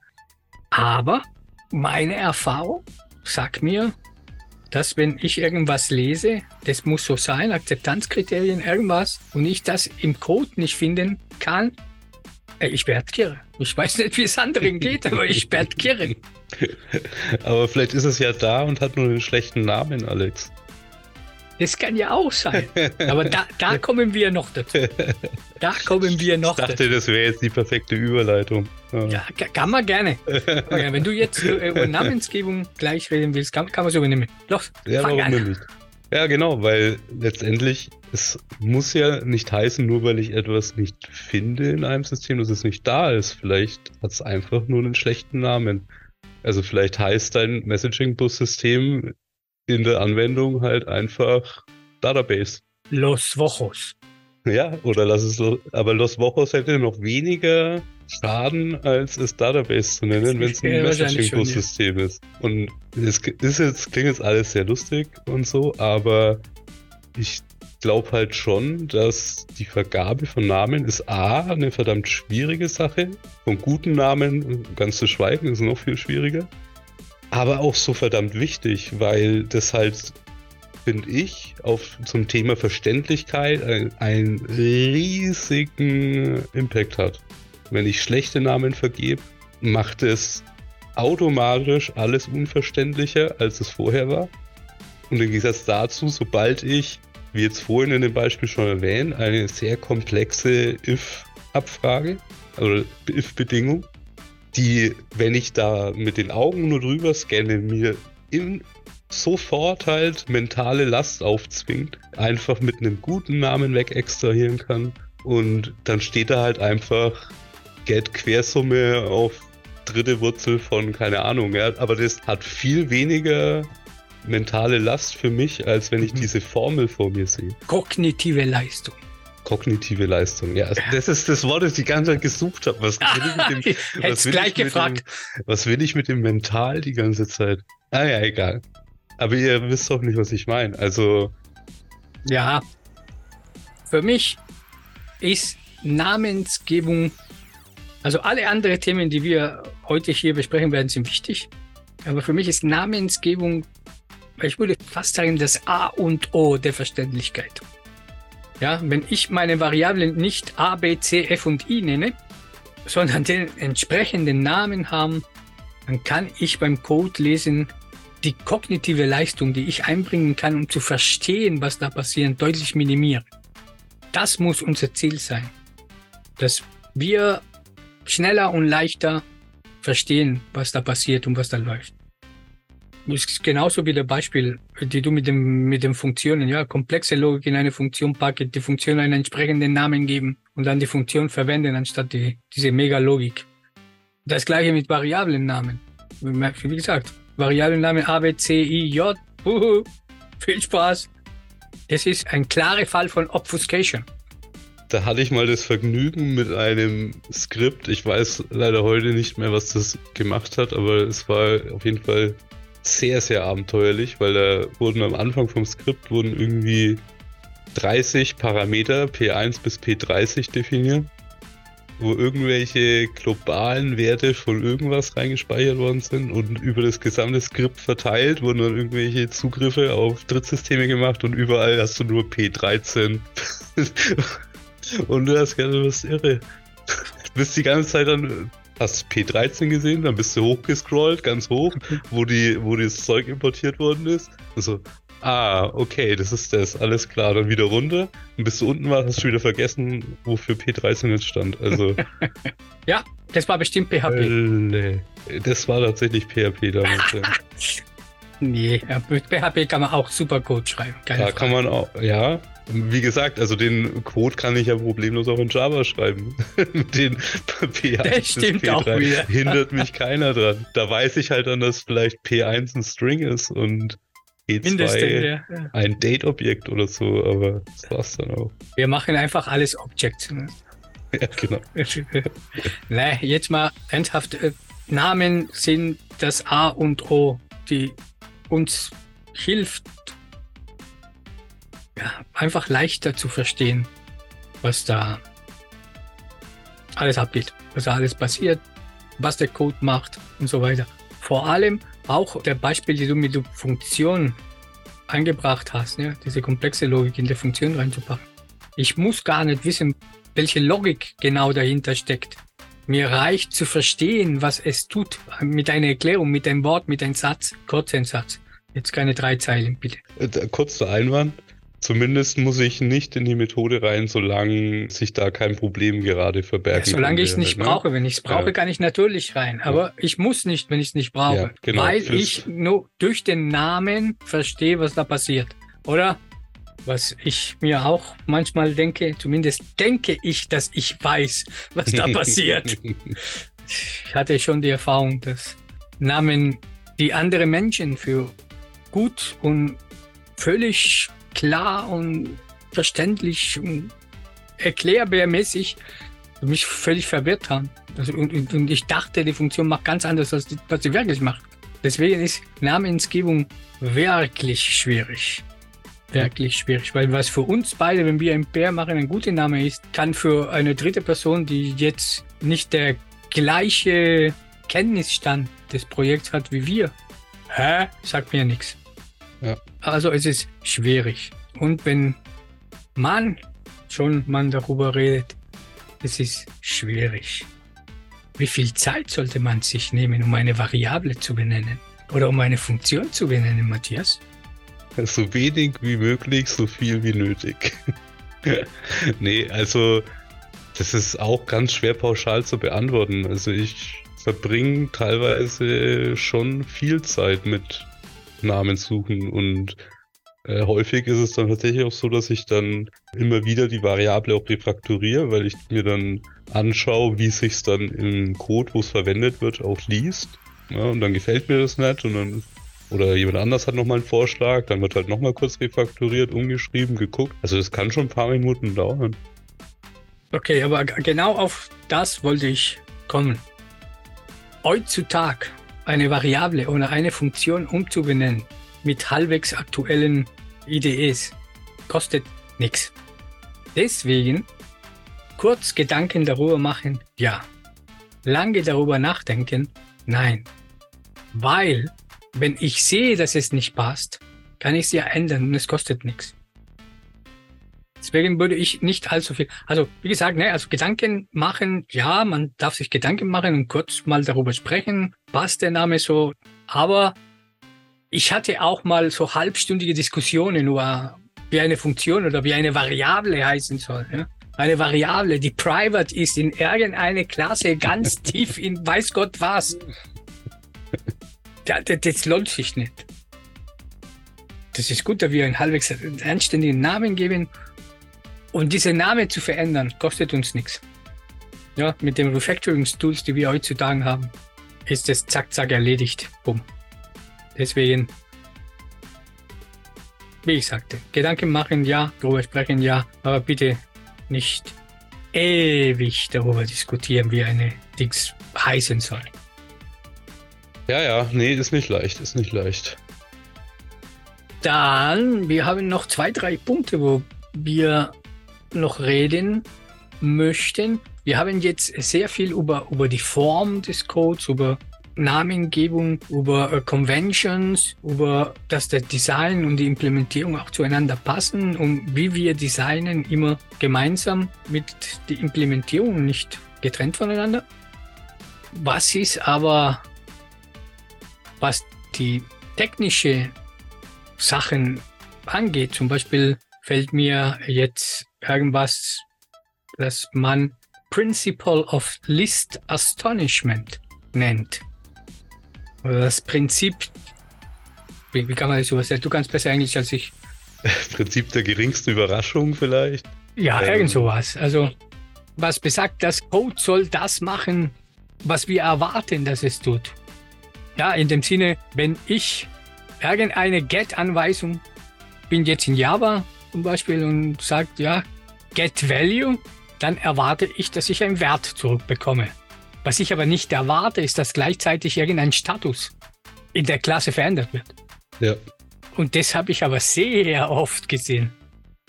Aber meine Erfahrung sagt mir, dass wenn ich irgendwas lese, das muss so sein, Akzeptanzkriterien, irgendwas, und ich das im Code nicht finden kann, ich werde kirre. Ich weiß nicht, wie es anderen geht, aber ich werde kirre. aber vielleicht ist es ja da und hat nur einen schlechten Namen, Alex. Das kann ja auch sein. Aber da, da kommen wir noch dazu. Da kommen wir noch dazu. Ich dachte, dazu. das wäre jetzt die perfekte Überleitung. Ja, ja kann man gerne. Wenn du jetzt über Namensgebung gleich reden willst, kann, kann man es übernehmen. Los, ja, fang warum an. nicht? Ja, genau, weil letztendlich, es muss ja nicht heißen, nur weil ich etwas nicht finde in einem System, dass es nicht da ist. Vielleicht hat es einfach nur einen schlechten Namen. Also vielleicht heißt dein Messaging-Bus-System in der Anwendung halt einfach Database. Los Wochos. Ja, oder lass es, aber Los Wochos hätte noch weniger Schaden, als es Database zu nennen, wenn es ein Messaging-Bus-System ist. Und es ist jetzt, klingt jetzt alles sehr lustig und so, aber ich glaube halt schon, dass die Vergabe von Namen ist A, eine verdammt schwierige Sache. Von guten Namen ganz zu schweigen ist noch viel schwieriger aber auch so verdammt wichtig, weil das halt, finde ich, auf zum Thema Verständlichkeit einen riesigen Impact hat. Wenn ich schlechte Namen vergebe, macht es automatisch alles unverständlicher, als es vorher war. Und im Gegensatz dazu, sobald ich, wie jetzt vorhin in dem Beispiel schon erwähnt, eine sehr komplexe if-Abfrage, also if-Bedingung, die, wenn ich da mit den Augen nur drüber scanne, mir in sofort halt mentale Last aufzwingt, einfach mit einem guten Namen weg extrahieren kann. Und dann steht da halt einfach Get Quersumme auf dritte Wurzel von keine Ahnung. Ja. Aber das hat viel weniger mentale Last für mich, als wenn ich mhm. diese Formel vor mir sehe. Kognitive Leistung. Kognitive Leistung, ja. Also das ist das Wort, das ich die ganze Zeit gesucht habe. Was will ich mit dem, was will gleich ich gefragt. Dem, was will ich mit dem Mental die ganze Zeit? Ah ja, egal. Aber ihr wisst doch nicht, was ich meine. Also. Ja. Für mich ist Namensgebung, also alle anderen Themen, die wir heute hier besprechen werden, sind wichtig. Aber für mich ist Namensgebung, ich würde fast sagen, das A und O der Verständlichkeit. Ja, wenn ich meine Variablen nicht A, B, C, F und I nenne, sondern den entsprechenden Namen haben, dann kann ich beim Code lesen die kognitive Leistung, die ich einbringen kann, um zu verstehen, was da passiert, deutlich minimieren. Das muss unser Ziel sein, dass wir schneller und leichter verstehen, was da passiert und was da läuft. Das ist genauso wie der Beispiel, die du mit dem, mit den Funktionen, ja, komplexe Logik in eine Funktion packen, die Funktion einen entsprechenden Namen geben und dann die Funktion verwenden, anstatt die, diese Mega-Logik. Das gleiche mit Variablennamen. Wie gesagt, Variablennamen A, B, C, I, J. Uhu. Viel Spaß. Das ist ein klarer Fall von Obfuscation. Da hatte ich mal das Vergnügen mit einem Skript. Ich weiß leider heute nicht mehr, was das gemacht hat, aber es war auf jeden Fall sehr, sehr abenteuerlich, weil da wurden am Anfang vom Skript wurden irgendwie 30 Parameter P1 bis P30 definiert, wo irgendwelche globalen Werte von irgendwas reingespeichert worden sind und über das gesamte Skript verteilt wurden dann irgendwelche Zugriffe auf Drittsysteme gemacht und überall hast du nur P13. und du hast gerade was irre. Du bist die ganze Zeit dann hast P13 gesehen, dann bist du hochgescrollt, ganz hoch, wo die, wo das Zeug importiert worden ist. Also, ah, okay, das ist das, alles klar. Dann wieder runter. Und bis du unten warst, hast du wieder vergessen, wofür P13 jetzt stand. Also. ja, das war bestimmt PHP. Äh, das war tatsächlich PHP damals. ja. Nee, mit PHP kann man auch super Code schreiben. Keine da Frage. kann man auch, ja, wie gesagt, also den Code kann ich ja problemlos auch in Java schreiben. den P1 das stimmt P3 auch wieder. hindert mich keiner dran. Da weiß ich halt dann, dass vielleicht P1 ein String ist und E2 ja. ein Date-Objekt oder so, aber das war's dann auch. Wir machen einfach alles Objects. Ne? Ja, genau. nee, jetzt mal ernsthaft. Äh, Namen sind das A und O, die uns hilft, ja, einfach leichter zu verstehen, was da alles abgeht, was da alles passiert, was der Code macht und so weiter. Vor allem auch der Beispiel, die du mit der Funktion eingebracht hast, ne? diese komplexe Logik in der Funktion reinzupacken. Ich muss gar nicht wissen, welche Logik genau dahinter steckt. Mir reicht zu verstehen, was es tut, mit einer Erklärung, mit einem Wort, mit einem Satz, kurz ein Satz. Jetzt keine drei Zeilen, bitte. Äh, kurz zu Einwand. Zumindest muss ich nicht in die Methode rein, solange sich da kein Problem gerade verbergt. Ja, solange ich es nicht ne? brauche. Wenn ich es brauche, ja. kann ich natürlich rein. Aber ja. ich muss nicht, wenn ich es nicht brauche. Genau. Weil Fürs ich nur durch den Namen verstehe, was da passiert. Oder? Was ich mir auch manchmal denke, zumindest denke ich, dass ich weiß, was da passiert. ich hatte schon die Erfahrung, dass Namen, die andere Menschen für gut und völlig klar und verständlich und erklärbärmäßig mich völlig verwirrt haben. Also, und, und, ich dachte, die Funktion macht ganz anders, als die, was sie wirklich macht. Deswegen ist Namensgebung wirklich schwierig. Wirklich schwierig, weil was für uns beide, wenn wir ein Bär machen, ein guter Name ist, kann für eine dritte Person, die jetzt nicht der gleiche Kenntnisstand des Projekts hat wie wir, hä? Sagt mir nichts. Ja. Also es ist schwierig. Und wenn man schon man darüber redet, es ist schwierig. Wie viel Zeit sollte man sich nehmen, um eine Variable zu benennen? Oder um eine Funktion zu benennen, Matthias? So wenig wie möglich, so viel wie nötig. nee, also das ist auch ganz schwer pauschal zu beantworten. Also ich verbringe teilweise schon viel Zeit mit Namen suchen und äh, häufig ist es dann tatsächlich auch so, dass ich dann immer wieder die Variable auch refrakturiere, weil ich mir dann anschaue, wie sich dann im Code, wo es verwendet wird, auch liest. Ja, und dann gefällt mir das nicht und dann oder jemand anders hat nochmal einen Vorschlag, dann wird halt nochmal kurz refakturiert, umgeschrieben, geguckt. Also das kann schon ein paar Minuten dauern. Okay, aber genau auf das wollte ich kommen. Heutzutage eine Variable oder eine Funktion umzubenennen mit halbwegs aktuellen IDEs kostet nichts. Deswegen kurz Gedanken darüber machen, ja. Lange darüber nachdenken, nein. Weil, wenn ich sehe, dass es nicht passt, kann ich es ja ändern und es kostet nichts. Deswegen würde ich nicht allzu viel, also wie gesagt, ne, also Gedanken machen, ja, man darf sich Gedanken machen und kurz mal darüber sprechen, passt der Name so, aber ich hatte auch mal so halbstündige Diskussionen über, wie eine Funktion oder wie eine Variable heißen soll. Ja? Eine Variable, die private ist in irgendeine Klasse ganz tief in weiß Gott was. Das, das lohnt sich nicht. Das ist gut, dass wir einen halbwegs anständigen Namen geben und diese Namen zu verändern, kostet uns nichts. Ja, mit den Refactoring-Tools, die wir heutzutage haben, ist es zack, zack erledigt. Bumm. Deswegen, wie ich sagte, Gedanken machen ja, darüber sprechen ja, aber bitte nicht ewig darüber diskutieren, wie eine Dings heißen soll. Ja, ja, nee, ist nicht leicht, ist nicht leicht. Dann, wir haben noch zwei, drei Punkte, wo wir noch reden möchten. Wir haben jetzt sehr viel über, über die Form des Codes, über Namengebung, über äh, Conventions, über dass der Design und die Implementierung auch zueinander passen und wie wir designen immer gemeinsam mit der Implementierung, nicht getrennt voneinander. Was ist aber, was die technische Sachen angeht, zum Beispiel fällt mir jetzt irgendwas, das man Principle of List Astonishment nennt. Oder das Prinzip, wie, wie kann man das übersetzen? Du kannst besser Englisch als ich. Prinzip der geringsten Überraschung vielleicht? Ja, ähm. irgend sowas. Also, was besagt, das Code soll das machen, was wir erwarten, dass es tut. Ja, in dem Sinne, wenn ich irgendeine Get-Anweisung bin jetzt in Java zum Beispiel und sagt, ja, Get Value, dann erwarte ich, dass ich einen Wert zurückbekomme. Was ich aber nicht erwarte, ist, dass gleichzeitig irgendein Status in der Klasse verändert wird. Ja. Und das habe ich aber sehr oft gesehen,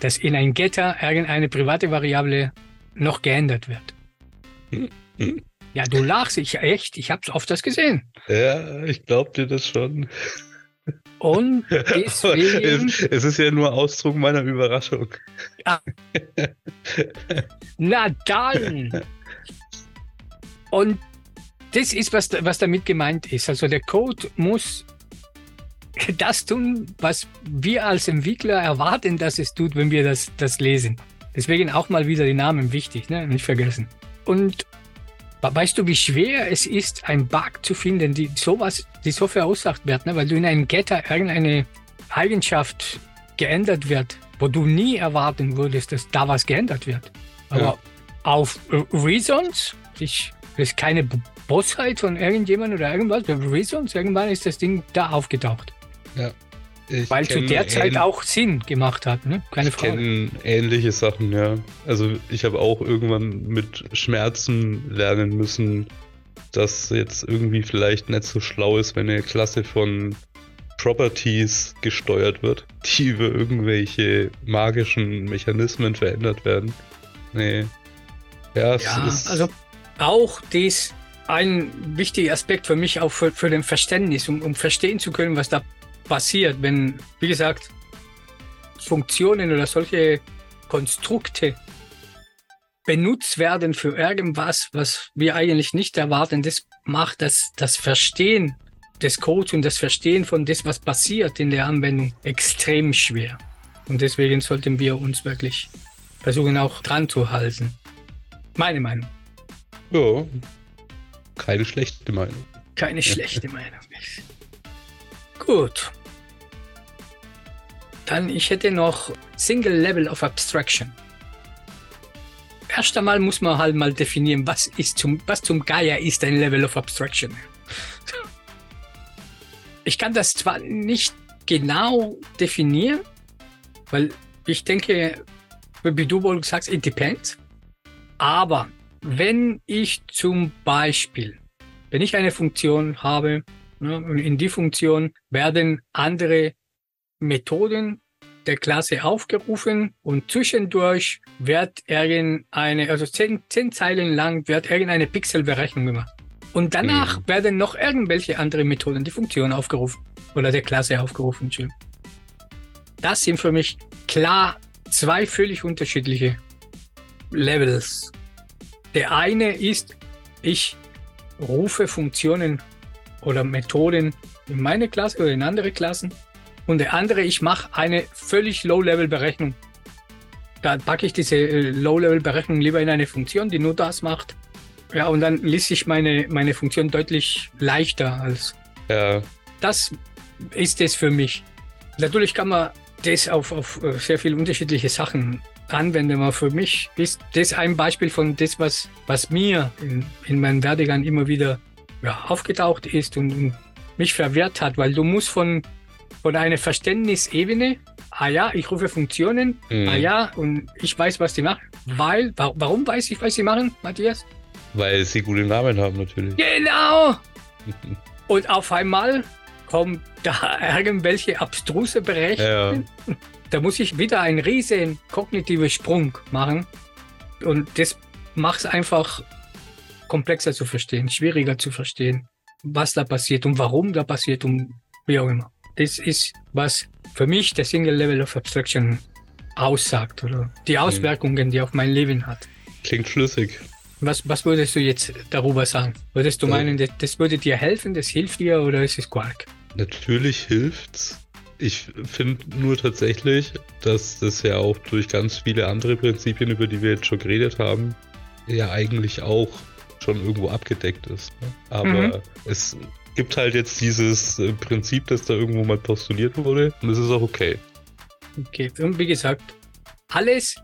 dass in ein Getter irgendeine private Variable noch geändert wird. Hm. Hm. Ja, du lachst, ich echt, ich habe es oft das gesehen. Ja, ich glaube dir das schon. Und deswegen. es, es, ist ja nur Ausdruck meiner Überraschung. Ah. Na dann! Und das ist, was, was damit gemeint ist. Also der Code muss das tun, was wir als Entwickler erwarten, dass es tut, wenn wir das, das lesen. Deswegen auch mal wieder die Namen wichtig, ne? nicht vergessen. Und weißt du, wie schwer es ist, einen Bug zu finden, die sowas, die so verursacht wird, ne? weil du in einem Getter irgendeine Eigenschaft geändert wird, wo du nie erwarten würdest, dass da was geändert wird. Aber ja. auf Reasons, ich das ist keine Bossheit von irgendjemand oder irgendwas. Reasons, irgendwann ist das Ding da aufgetaucht. Ja. Weil zu der Zeit auch Sinn gemacht hat, ne? Keine ich Frage. Ich ähnliche Sachen, ja. Also ich habe auch irgendwann mit Schmerzen lernen müssen, dass jetzt irgendwie vielleicht nicht so schlau ist, wenn eine Klasse von Properties gesteuert wird, die über irgendwelche magischen Mechanismen verändert werden. Nee. Ja, ja also auch dies ein wichtiger Aspekt für mich, auch für, für den Verständnis, um, um verstehen zu können, was da passiert, wenn, wie gesagt, Funktionen oder solche Konstrukte benutzt werden für irgendwas, was wir eigentlich nicht erwarten. Das macht das, das Verstehen des Codes und das Verstehen von das, was passiert in der Anwendung, extrem schwer. Und deswegen sollten wir uns wirklich versuchen, auch dran zu halten. Meine Meinung. Ja, keine schlechte Meinung. Keine schlechte Meinung. Gut. Dann, ich hätte noch Single Level of Abstraction. Erst einmal muss man halt mal definieren, was ist zum, was zum Geier ist ein Level of Abstraction. Ich kann das zwar nicht genau definieren, weil ich denke, wie du wohl sagst, it depends. Aber wenn ich zum Beispiel, wenn ich eine Funktion habe, und in die Funktion werden andere Methoden der Klasse aufgerufen und zwischendurch wird irgendeine, also zehn, zehn Zeilen lang wird irgendeine Pixelberechnung gemacht. Und danach mhm. werden noch irgendwelche andere Methoden, die Funktion aufgerufen oder der Klasse aufgerufen. Das sind für mich klar zwei völlig unterschiedliche Levels der eine ist, ich rufe Funktionen oder Methoden in meine Klasse oder in andere Klassen. Und der andere, ich mache eine völlig Low-Level-Berechnung. Da packe ich diese äh, Low-Level-Berechnung lieber in eine Funktion, die nur das macht. Ja, und dann ließ sich meine, meine Funktion deutlich leichter als. Ja. Das ist es für mich. Natürlich kann man das auf, auf äh, sehr viele unterschiedliche Sachen anwende. Aber für mich ist das ein Beispiel von das, was, was mir in, in meinem Werdegang immer wieder ja, aufgetaucht ist und, mich verwirrt hat, weil du musst von, von einer Verständnisebene, ah ja, ich rufe Funktionen, mhm. ah ja, und ich weiß, was die machen, weil, warum weiß ich, was sie machen, Matthias? Weil sie gute Namen haben, natürlich. Genau! und auf einmal kommt da irgendwelche abstruse Berechnungen. Ja. Da muss ich wieder einen riesen kognitiven Sprung machen. Und das macht es einfach komplexer zu verstehen, schwieriger zu verstehen, was da passiert und warum da passiert und wie auch immer. Das ist, was für mich der Single Level of Abstraction aussagt oder die mhm. Auswirkungen, die auf mein Leben hat. Klingt schlüssig. Was, was würdest du jetzt darüber sagen? Würdest du ja. meinen, das, das würde dir helfen, das hilft dir oder ist es Quark? Natürlich hilft's. Ich finde nur tatsächlich, dass das ja auch durch ganz viele andere Prinzipien, über die wir jetzt schon geredet haben, ja eigentlich auch schon irgendwo abgedeckt ist. Ne? Aber mhm. es gibt halt jetzt dieses äh, Prinzip, das da irgendwo mal postuliert wurde und es ist auch okay. Okay, und wie gesagt, alles,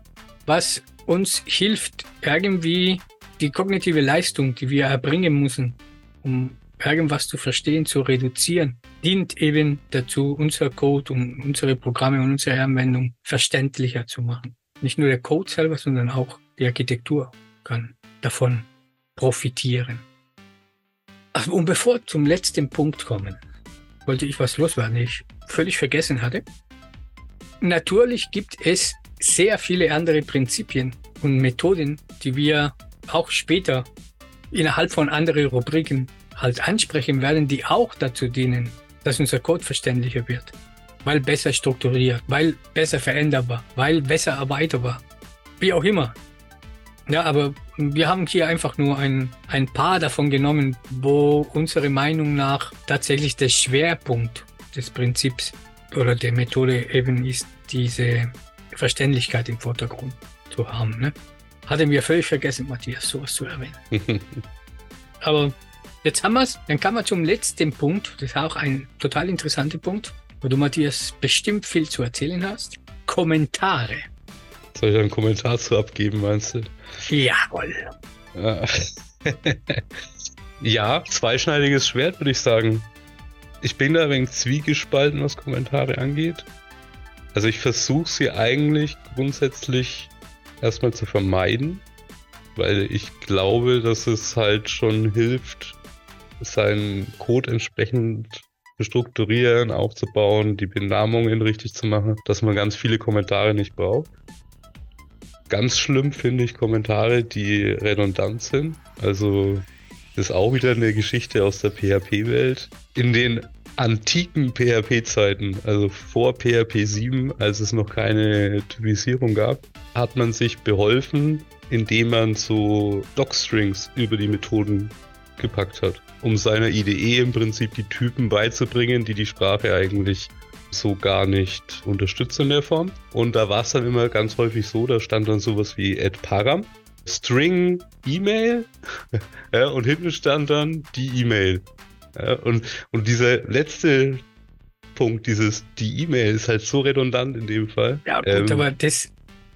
was uns hilft, irgendwie die kognitive Leistung, die wir erbringen müssen, um irgendwas zu verstehen, zu reduzieren, dient eben dazu, unser Code und unsere Programme und unsere Anwendung verständlicher zu machen. Nicht nur der Code selber, sondern auch die Architektur kann davon profitieren. Und bevor wir zum letzten Punkt kommen, wollte ich was loswerden, ich völlig vergessen hatte. Natürlich gibt es sehr viele andere Prinzipien und Methoden, die wir auch später innerhalb von anderen Rubriken halt ansprechen werden, die auch dazu dienen, dass unser Code verständlicher wird. Weil besser strukturiert, weil besser veränderbar, weil besser erweiterbar. Wie auch immer. Ja, aber wir haben hier einfach nur ein, ein paar davon genommen, wo unsere Meinung nach tatsächlich der Schwerpunkt des Prinzips oder der Methode eben ist, diese Verständlichkeit im Vordergrund zu haben. Ne? Hatte mir völlig vergessen, Matthias, sowas zu erwähnen. Aber jetzt haben wir es. Dann kommen wir zum letzten Punkt. Das ist auch ein total interessanter Punkt, wo du, Matthias, bestimmt viel zu erzählen hast. Kommentare. Soll ich einen Kommentar zu abgeben, meinst du? Jawohl. ja, zweischneidiges Schwert, würde ich sagen. Ich bin da ein wenig zwiegespalten, was Kommentare angeht. Also ich versuche sie eigentlich grundsätzlich erstmal zu vermeiden, weil ich glaube, dass es halt schon hilft, seinen Code entsprechend zu strukturieren, aufzubauen, die Benamungen richtig zu machen, dass man ganz viele Kommentare nicht braucht. Ganz schlimm finde ich Kommentare, die redundant sind. Also das ist auch wieder eine Geschichte aus der PHP-Welt. In den antiken PHP-Zeiten, also vor PHP 7, als es noch keine Typisierung gab, hat man sich beholfen, indem man so Docstrings über die Methoden gepackt hat, um seiner IDE im Prinzip die Typen beizubringen, die die Sprache eigentlich so gar nicht unterstützt in der Form. Und da war es dann immer ganz häufig so, da stand dann sowas wie add param, String E-Mail ja, und hinten stand dann die E-Mail. Ja, und, und dieser letzte Punkt, dieses, die E-Mail ist halt so redundant in dem Fall. Ja, gut, ähm, aber das,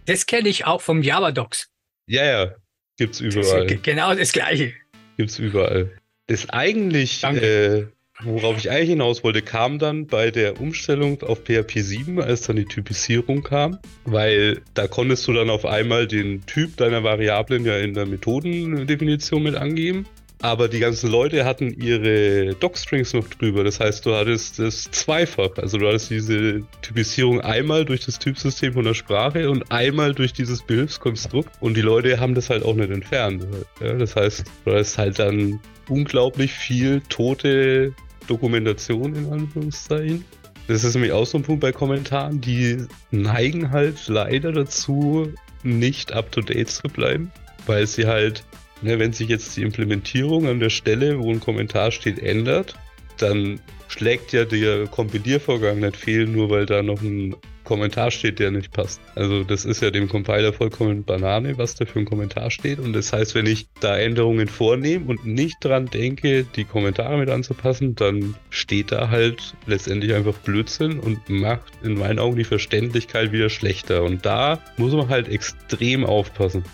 das kenne ich auch vom Java-Docs. Ja, ja, gibt's überall. Das genau das gleiche. Gibt's überall. Das eigentlich, äh, worauf ich eigentlich hinaus wollte, kam dann bei der Umstellung auf PHP 7, als dann die Typisierung kam, weil da konntest du dann auf einmal den Typ deiner Variablen ja in der Methodendefinition mit angeben aber die ganzen Leute hatten ihre Docstrings noch drüber. Das heißt, du hattest das zweifach. Also du hattest diese Typisierung einmal durch das Typsystem von der Sprache und einmal durch dieses Behilfskonstrukt. Und die Leute haben das halt auch nicht entfernt. Ja, das heißt, du hast halt dann unglaublich viel tote Dokumentation in Anführungszeichen. Das ist nämlich auch so ein Punkt bei Kommentaren, die neigen halt leider dazu, nicht up to date zu bleiben, weil sie halt Ne, wenn sich jetzt die Implementierung an der Stelle, wo ein Kommentar steht, ändert, dann schlägt ja der Kompiliervorgang nicht fehl, nur weil da noch ein Kommentar steht, der nicht passt. Also das ist ja dem Compiler vollkommen Banane, was da für ein Kommentar steht. Und das heißt, wenn ich da Änderungen vornehme und nicht dran denke, die Kommentare mit anzupassen, dann steht da halt letztendlich einfach Blödsinn und macht in meinen Augen die Verständlichkeit wieder schlechter. Und da muss man halt extrem aufpassen.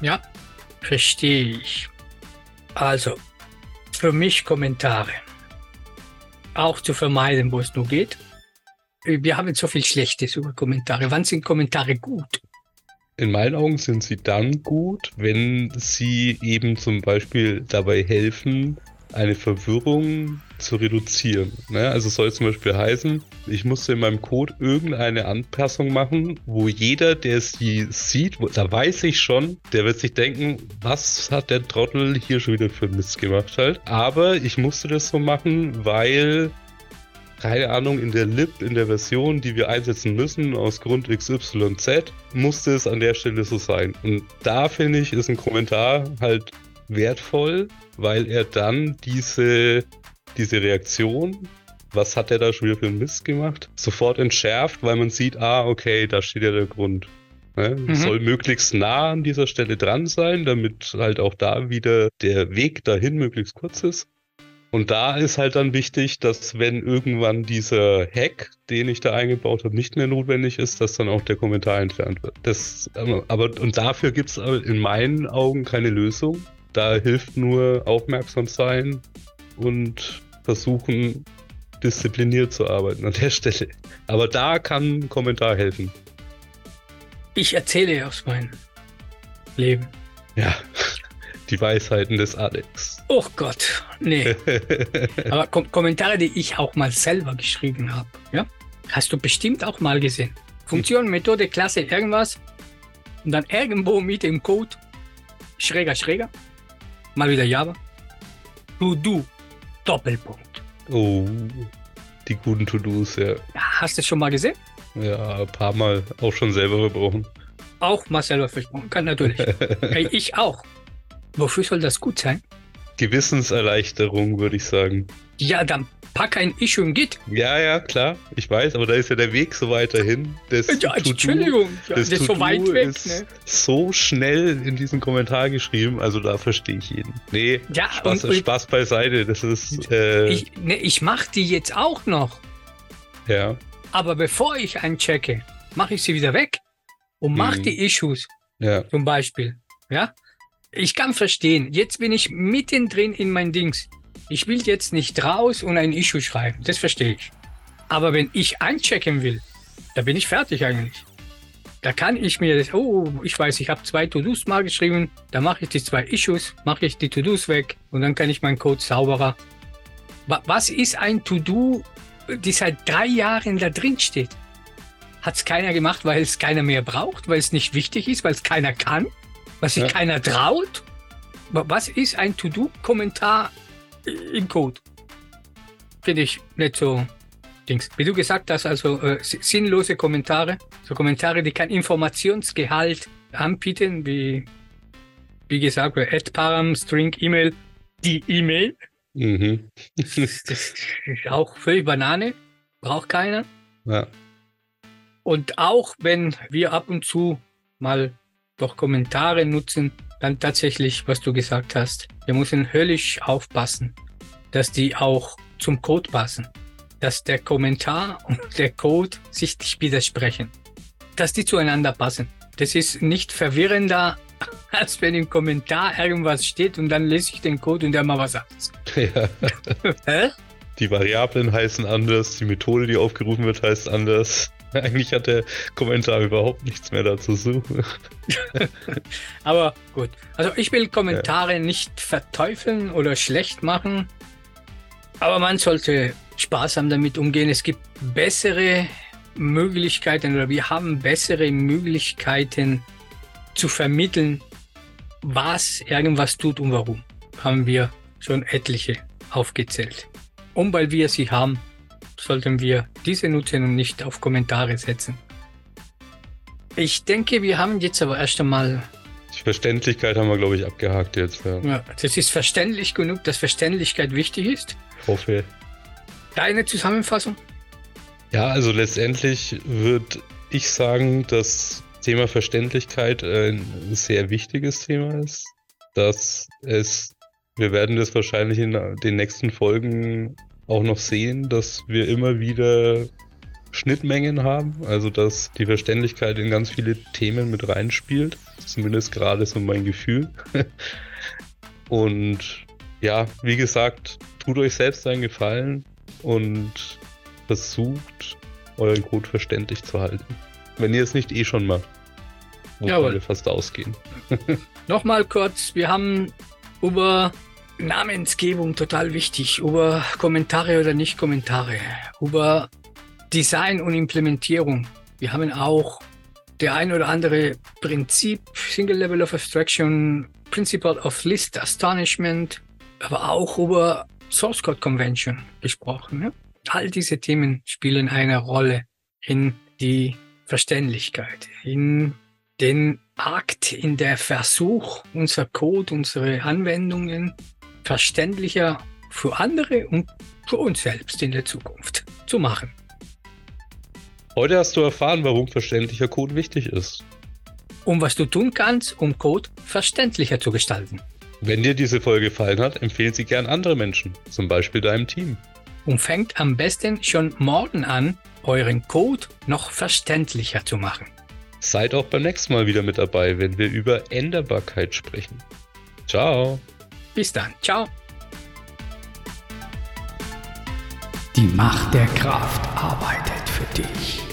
Ja, Verstehe ich. Also, für mich Kommentare. auch zu vermeiden, wo es nur geht. Wir haben so viel Schlechtes über Kommentare. Wann sind Kommentare gut? In meinen Augen sind sie dann gut, wenn sie eben zum Beispiel dabei helfen, eine Verwirrung zu reduzieren. Ne? Also soll zum Beispiel heißen, ich musste in meinem Code irgendeine Anpassung machen, wo jeder, der sie sieht, da weiß ich schon, der wird sich denken, was hat der Trottel hier schon wieder für Mist gemacht halt. Aber ich musste das so machen, weil keine Ahnung, in der Lib, in der Version, die wir einsetzen müssen, aus Grund XYZ, musste es an der Stelle so sein. Und da finde ich, ist ein Kommentar halt wertvoll, weil er dann diese, diese Reaktion, was hat er da schon wieder für einen Mist gemacht, sofort entschärft, weil man sieht, ah, okay, da steht ja der Grund. Ne? Mhm. Soll möglichst nah an dieser Stelle dran sein, damit halt auch da wieder der Weg dahin möglichst kurz ist. Und da ist halt dann wichtig, dass wenn irgendwann dieser Hack, den ich da eingebaut habe, nicht mehr notwendig ist, dass dann auch der Kommentar entfernt wird. Das, aber und dafür gibt es in meinen Augen keine Lösung. Da hilft nur aufmerksam sein und versuchen, diszipliniert zu arbeiten an der Stelle. Aber da kann ein Kommentar helfen. Ich erzähle aus meinem Leben. Ja, die Weisheiten des Alex. Oh Gott, nee. Aber Kom Kommentare, die ich auch mal selber geschrieben habe, ja, hast du bestimmt auch mal gesehen. Funktion, Methode, Klasse, irgendwas. Und dann irgendwo mit dem Code schräger, schräger mal wieder Java. To-Do, Doppelpunkt. Oh, die guten To-Dos, ja. Hast du es schon mal gesehen? Ja, ein paar Mal auch schon selber verbrochen. Auch mal selber versprochen, kann natürlich. ich auch. Wofür soll das gut sein? Gewissenserleichterung, würde ich sagen. Ja, dann pack ein Issue im Git. Ja, ja, klar. Ich weiß, aber da ist ja der Weg so weiterhin. Das ja, Entschuldigung, ja, das, ist so weit weg. Ist ne? So schnell in diesen Kommentar geschrieben, also da verstehe ich jeden. Nee, ja, Spaß, und, Spaß beiseite. Das ist. Äh, ich, ne, ich mache die jetzt auch noch. Ja. Aber bevor ich einchecke, mache ich sie wieder weg und mache hm. die Issues. Ja. Zum Beispiel. Ja. Ich kann verstehen. Jetzt bin ich mittendrin in mein Dings. Ich will jetzt nicht raus und ein Issue schreiben, das verstehe ich. Aber wenn ich einchecken will, da bin ich fertig eigentlich. Da kann ich mir das, oh, ich weiß, ich habe zwei To-Dos mal geschrieben, da mache ich die zwei Issues, mache ich die To-Dos weg und dann kann ich meinen Code sauberer. Was ist ein To-Do, die seit drei Jahren da drin steht? Hat es keiner gemacht, weil es keiner mehr braucht, weil es nicht wichtig ist, weil es keiner kann, weil sich ja. keiner traut? Was ist ein To-Do-Kommentar im Code. Finde ich nicht so Dings. Wie du gesagt hast, also äh, sinnlose Kommentare, so Kommentare, die kein Informationsgehalt anbieten, wie, wie gesagt, bei Param, String, E-Mail, die E-Mail. Mhm. das ist auch völlig Banane, braucht keiner. Ja. Und auch wenn wir ab und zu mal doch Kommentare nutzen, dann tatsächlich, was du gesagt hast, wir müssen höllisch aufpassen, dass die auch zum Code passen, dass der Kommentar und der Code sich nicht widersprechen, dass die zueinander passen. Das ist nicht verwirrender, als wenn im Kommentar irgendwas steht und dann lese ich den Code und der mal was sagt. Ja. Die Variablen heißen anders, die Methode, die aufgerufen wird, heißt anders. Eigentlich hat der Kommentar überhaupt nichts mehr dazu suchen. Aber gut. Also ich will Kommentare ja. nicht verteufeln oder schlecht machen. Aber man sollte sparsam damit umgehen. Es gibt bessere Möglichkeiten oder wir haben bessere Möglichkeiten zu vermitteln, was irgendwas tut und warum. Haben wir schon etliche aufgezählt. Und weil wir sie haben, sollten wir diese nutzen und nicht auf Kommentare setzen. Ich denke, wir haben jetzt aber erst einmal. Die Verständlichkeit haben wir, glaube ich, abgehakt jetzt. Ja. ja, das ist verständlich genug, dass Verständlichkeit wichtig ist. Ich hoffe. Deine Zusammenfassung? Ja, also letztendlich würde ich sagen, dass Thema Verständlichkeit ein sehr wichtiges Thema ist. Dass es, wir werden das wahrscheinlich in den nächsten Folgen auch noch sehen, dass wir immer wieder Schnittmengen haben, also dass die Verständlichkeit in ganz viele Themen mit reinspielt. Zumindest gerade so mein Gefühl. Und ja, wie gesagt, tut euch selbst einen Gefallen. und versucht, euren Code verständlich zu halten. Wenn ihr es nicht eh schon macht. Wovon wir fast ausgehen. Nochmal kurz, wir haben über Namensgebung total wichtig, über Kommentare oder nicht Kommentare, über Design und Implementierung. Wir haben auch der ein oder andere Prinzip, Single Level of Abstraction, Principle of List Astonishment, aber auch über Source Code Convention gesprochen. Ne? All diese Themen spielen eine Rolle in die Verständlichkeit, in den Akt, in der Versuch, unser Code, unsere Anwendungen verständlicher für andere und für uns selbst in der Zukunft zu machen. Heute hast du erfahren, warum verständlicher Code wichtig ist. Und was du tun kannst, um Code verständlicher zu gestalten. Wenn dir diese Folge gefallen hat, empfehle sie gern andere Menschen, zum Beispiel deinem Team. Und fängt am besten schon morgen an, euren Code noch verständlicher zu machen. Seid auch beim nächsten Mal wieder mit dabei, wenn wir über Änderbarkeit sprechen. Ciao. Bis dann. Ciao. Die Macht der Kraft arbeitet für dich.